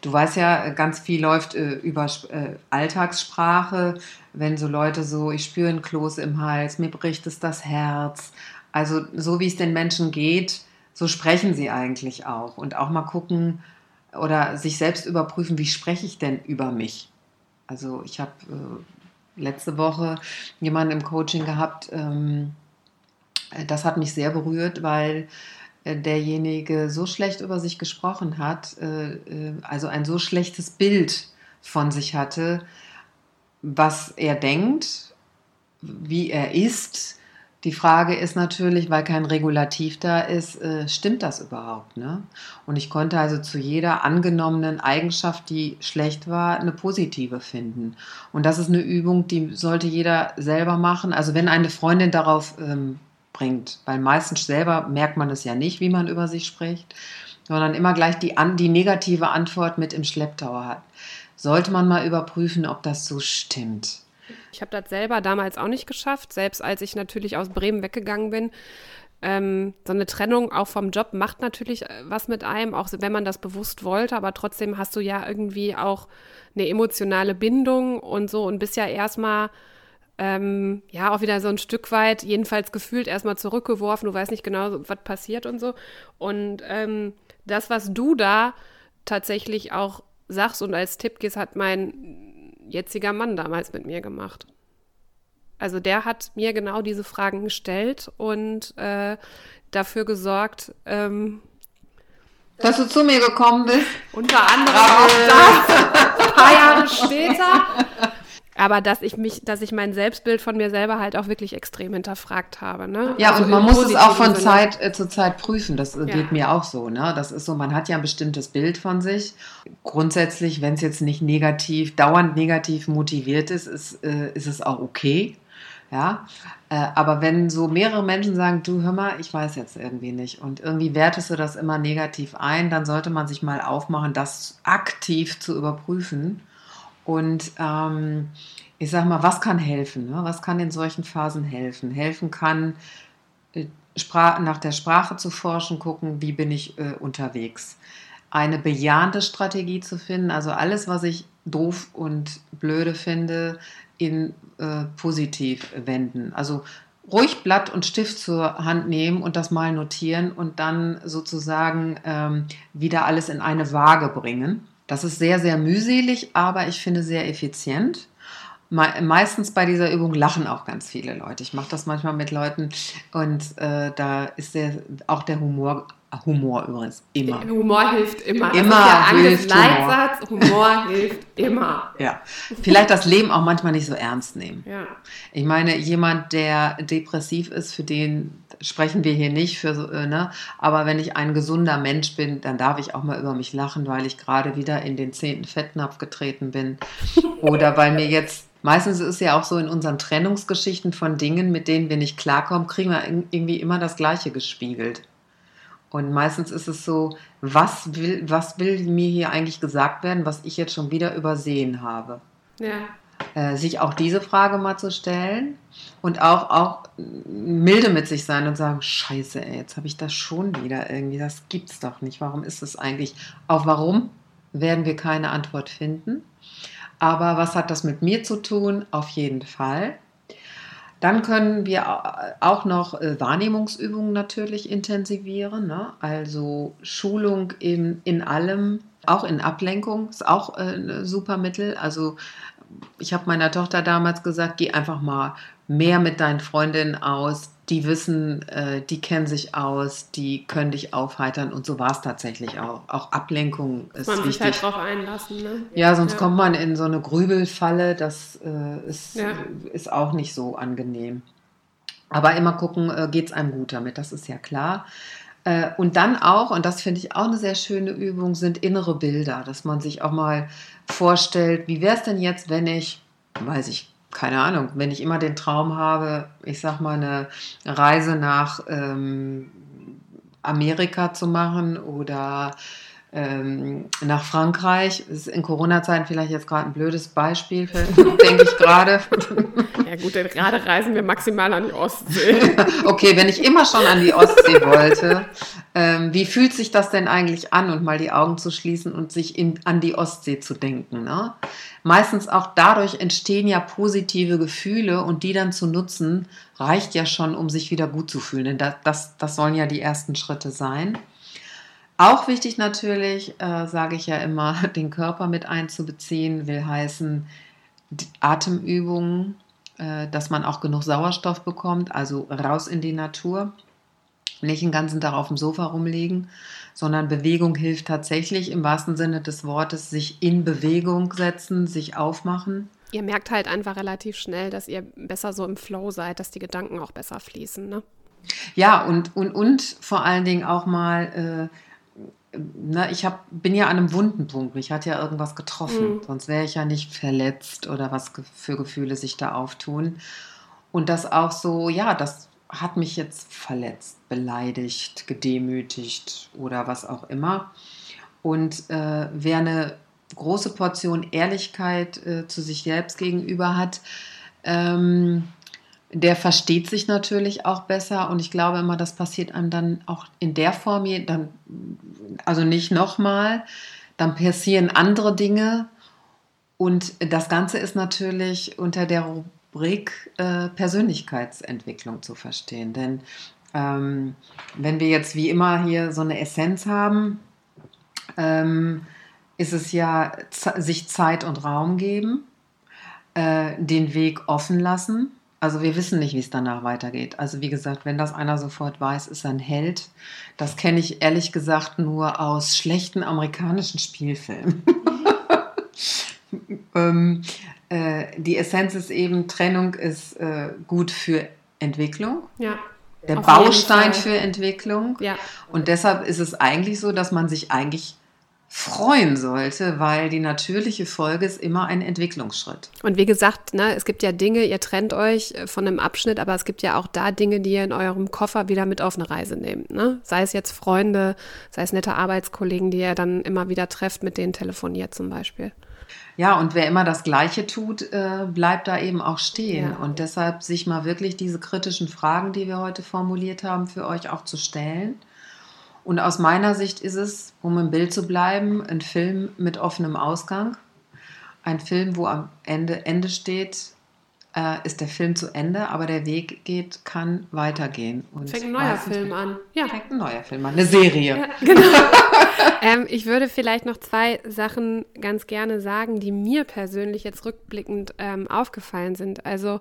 du weißt ja, ganz viel läuft äh, über äh, Alltagssprache, wenn so Leute so, ich spüre ein Kloß im Hals, mir bricht es das Herz. Also so wie es den Menschen geht, so sprechen sie eigentlich auch. Und auch mal gucken, oder sich selbst überprüfen, wie spreche ich denn über mich? Also ich habe äh, letzte Woche jemanden im Coaching gehabt, ähm, das hat mich sehr berührt, weil äh, derjenige so schlecht über sich gesprochen hat, äh, äh, also ein so schlechtes Bild von sich hatte, was er denkt, wie er ist, die Frage ist natürlich, weil kein Regulativ da ist, äh, stimmt das überhaupt? Ne? Und ich konnte also zu jeder angenommenen Eigenschaft, die schlecht war, eine positive finden. Und das ist eine Übung, die sollte jeder selber machen. Also wenn eine Freundin darauf ähm, bringt, weil meistens selber merkt man es ja nicht, wie man über sich spricht, sondern immer gleich die, an, die negative Antwort mit im Schlepptau hat. Sollte man mal überprüfen, ob das so stimmt. Ich habe das selber damals auch nicht geschafft, selbst als ich natürlich aus Bremen weggegangen bin. ähm, so eine Trennung auch vom Job macht natürlich äh, was mit einem, auch wenn man das bewusst wollte, aber trotzdem hast du ja irgendwie auch eine emotionale Bindung und so und bist ja erstmal ähm, ja auch wieder so ein Stück weit, jedenfalls gefühlt erstmal zurückgeworfen, du weißt nicht genau, was passiert und so. Und ähm, das, was du da tatsächlich auch sagst und als Tipp gehst, hat mein jetziger Mann damals mit mir gemacht. Also der hat mir genau diese Fragen gestellt und äh, dafür gesorgt, ähm, dass du zu mir gekommen bist. Unter anderem auch das, ein paar Jahre später. Aber dass ich mich, dass ich mein Selbstbild von mir selber halt auch wirklich extrem hinterfragt habe. Ne? Ja, also und man muss es auch von Sinne. Zeit äh, zu Zeit prüfen. Das ja. geht mir auch so. Ne? Das ist so, man hat ja ein bestimmtes Bild von sich. Grundsätzlich, wenn es jetzt nicht negativ, dauernd negativ motiviert ist, ist, äh, ist es auch okay. Ja, äh, aber wenn so mehrere Menschen sagen, du hör mal, ich weiß jetzt irgendwie nicht und irgendwie wertest du das immer negativ ein, dann sollte man sich mal aufmachen, das aktiv zu überprüfen. Und ähm, ich sag mal, was kann helfen? Ne? Was kann in solchen Phasen helfen? Helfen kann, äh, nach der Sprache zu forschen, gucken, wie bin ich äh, unterwegs. Eine bejahende Strategie zu finden, also alles, was ich doof und blöde finde, in äh, positiv wenden. Also ruhig Blatt und Stift zur Hand nehmen und das mal notieren und dann sozusagen ähm, wieder alles in eine Waage bringen. Das ist sehr, sehr mühselig, aber ich finde sehr effizient. Me meistens bei dieser Übung lachen auch ganz viele Leute. Ich mache das manchmal mit Leuten und äh, da ist der, auch der Humor Humor übrigens, immer. Humor hilft immer. Immer hilft Leitsatz, Humor. Humor hilft immer. Ja, vielleicht das Leben auch manchmal nicht so ernst nehmen. Ja. Ich meine, jemand, der depressiv ist, für den sprechen wir hier nicht, für, äh, ne? aber wenn ich ein gesunder Mensch bin, dann darf ich auch mal über mich lachen, weil ich gerade wieder in den zehnten Fettnapf getreten bin. Oder weil mir jetzt Meistens ist es ja auch so in unseren Trennungsgeschichten von Dingen, mit denen wir nicht klarkommen, kriegen wir irgendwie immer das Gleiche gespiegelt. Und meistens ist es so, was will, was will mir hier eigentlich gesagt werden, was ich jetzt schon wieder übersehen habe? Ja. Äh, sich auch diese Frage mal zu stellen und auch, auch milde mit sich sein und sagen, scheiße, ey, jetzt habe ich das schon wieder irgendwie, das gibt's doch nicht. Warum ist es eigentlich? Auf warum werden wir keine Antwort finden. Aber was hat das mit mir zu tun? Auf jeden Fall. Dann können wir auch noch äh, Wahrnehmungsübungen natürlich intensivieren, ne? also Schulung in, in allem, auch in Ablenkung ist auch äh, ein super Mittel. Also ich habe meiner Tochter damals gesagt, geh einfach mal mehr mit deinen Freundinnen aus, die wissen, äh, die kennen sich aus, die können dich aufheitern und so war es tatsächlich auch. Auch Ablenkung ist man wichtig. Man sich halt drauf einlassen. Ne? Ja, sonst ja. kommt man in so eine Grübelfalle, das äh, ist, ja. ist auch nicht so angenehm. Aber immer gucken, äh, geht es einem gut damit, das ist ja klar. Äh, und dann auch, und das finde ich auch eine sehr schöne Übung, sind innere Bilder, dass man sich auch mal vorstellt, wie wäre es denn jetzt, wenn ich, weiß ich keine Ahnung, wenn ich immer den Traum habe, ich sag mal, eine Reise nach ähm, Amerika zu machen oder ähm, nach Frankreich. Das ist in Corona-Zeiten vielleicht jetzt gerade ein blödes Beispiel, denke ich gerade. Ja gut, denn gerade reisen wir maximal an die Ostsee. okay, wenn ich immer schon an die Ostsee wollte, ähm, wie fühlt sich das denn eigentlich an und mal die Augen zu schließen und sich in, an die Ostsee zu denken? Ne? Meistens auch dadurch entstehen ja positive Gefühle und die dann zu nutzen, reicht ja schon, um sich wieder gut zu fühlen. Denn das, das, das sollen ja die ersten Schritte sein. Auch wichtig natürlich, äh, sage ich ja immer, den Körper mit einzubeziehen, will heißen Atemübungen, äh, dass man auch genug Sauerstoff bekommt, also raus in die Natur. Nicht den ganzen Tag auf dem Sofa rumliegen, sondern Bewegung hilft tatsächlich im wahrsten Sinne des Wortes, sich in Bewegung setzen, sich aufmachen. Ihr merkt halt einfach relativ schnell, dass ihr besser so im Flow seid, dass die Gedanken auch besser fließen, ne? Ja, und, und, und vor allen Dingen auch mal äh, na, ich hab, bin ja an einem wunden Punkt. Mich hat ja irgendwas getroffen. Mhm. Sonst wäre ich ja nicht verletzt oder was für Gefühle sich da auftun. Und das auch so, ja, das hat mich jetzt verletzt, beleidigt, gedemütigt oder was auch immer. Und äh, wer eine große Portion Ehrlichkeit äh, zu sich selbst gegenüber hat, ähm, der versteht sich natürlich auch besser und ich glaube immer, das passiert einem dann auch in der Form, dann, also nicht nochmal, dann passieren andere Dinge und das Ganze ist natürlich unter der Rubrik äh, Persönlichkeitsentwicklung zu verstehen, denn ähm, wenn wir jetzt wie immer hier so eine Essenz haben, ähm, ist es ja sich Zeit und Raum geben, äh, den Weg offen lassen also wir wissen nicht, wie es danach weitergeht. Also wie gesagt, wenn das einer sofort weiß, ist er ein Held. Das kenne ich ehrlich gesagt nur aus schlechten amerikanischen Spielfilmen. ähm, äh, die Essenz ist eben, Trennung ist äh, gut für Entwicklung. Ja. Der Baustein für Entwicklung. Ja. Und deshalb ist es eigentlich so, dass man sich eigentlich freuen sollte, weil die natürliche Folge ist immer ein Entwicklungsschritt. Und wie gesagt, ne, es gibt ja Dinge, ihr trennt euch äh, von einem Abschnitt, aber es gibt ja auch da Dinge, die ihr in eurem Koffer wieder mit auf eine Reise nehmt. Ne? Sei es jetzt Freunde, sei es nette Arbeitskollegen, die ihr dann immer wieder trefft, mit denen telefoniert zum Beispiel. Ja, und wer immer das Gleiche tut, äh, bleibt da eben auch stehen. Ja. Und deshalb sich mal wirklich diese kritischen Fragen, die wir heute formuliert haben, für euch auch zu stellen und aus meiner Sicht ist es, um im Bild zu bleiben, ein Film mit offenem Ausgang. Ein Film, wo am Ende Ende steht, äh, ist der Film zu Ende, aber der Weg geht, kann weitergehen. Und fängt ein neuer Film an. Ja. Fängt ein neuer Film an, eine Serie. Ja, genau. ähm, ich würde vielleicht noch zwei Sachen ganz gerne sagen, die mir persönlich jetzt rückblickend ähm, aufgefallen sind. Also,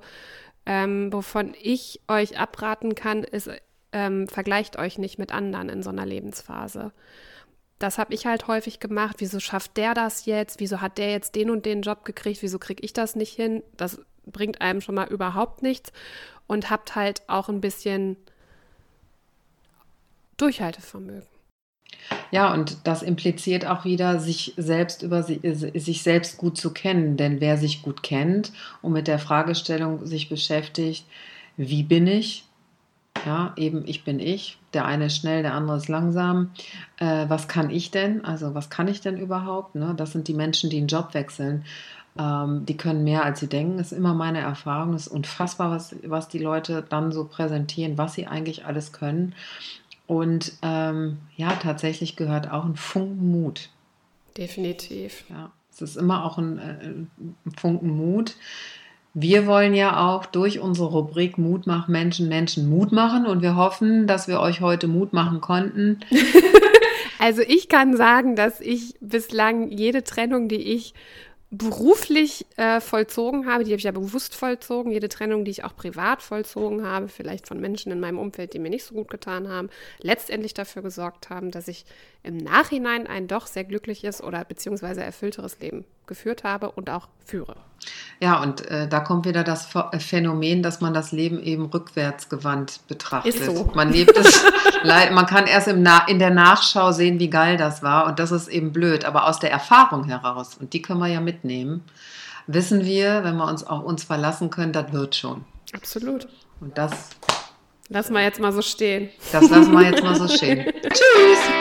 ähm, wovon ich euch abraten kann, ist ähm, vergleicht euch nicht mit anderen in so einer Lebensphase. Das habe ich halt häufig gemacht. Wieso schafft der das jetzt? Wieso hat der jetzt den und den Job gekriegt? Wieso kriege ich das nicht hin? Das bringt einem schon mal überhaupt nichts. Und habt halt auch ein bisschen Durchhaltevermögen. Ja, und das impliziert auch wieder, sich selbst über sich, sich selbst gut zu kennen. Denn wer sich gut kennt und mit der Fragestellung sich beschäftigt, wie bin ich, ja, eben ich bin ich. Der eine ist schnell, der andere ist langsam. Äh, was kann ich denn? Also was kann ich denn überhaupt? Ne? Das sind die Menschen, die einen Job wechseln. Ähm, die können mehr, als sie denken. Das ist immer meine Erfahrung. Es ist unfassbar, was, was die Leute dann so präsentieren, was sie eigentlich alles können. Und ähm, ja, tatsächlich gehört auch ein Funken Mut. Definitiv. Ja, es ist immer auch ein, äh, ein Funken Mut wir wollen ja auch durch unsere Rubrik Mut machen Menschen Menschen Mut machen und wir hoffen, dass wir euch heute Mut machen konnten. also ich kann sagen, dass ich bislang jede Trennung, die ich beruflich äh, vollzogen habe, die habe ich ja bewusst vollzogen, jede Trennung, die ich auch privat vollzogen habe, vielleicht von Menschen in meinem Umfeld, die mir nicht so gut getan haben, letztendlich dafür gesorgt haben, dass ich im Nachhinein ein doch sehr glückliches oder beziehungsweise erfüllteres Leben geführt habe und auch führe. Ja, und äh, da kommt wieder das äh, Phänomen, dass man das Leben eben rückwärtsgewandt betrachtet. Ist so. Man lebt es, man kann erst im Na in der Nachschau sehen, wie geil das war und das ist eben blöd, aber aus der Erfahrung heraus, und die können wir ja mitnehmen, wissen wir, wenn wir uns auf uns verlassen können, das wird schon. Absolut. Und das Lass mal jetzt mal so stehen. Das lassen wir jetzt mal so stehen. Tschüss.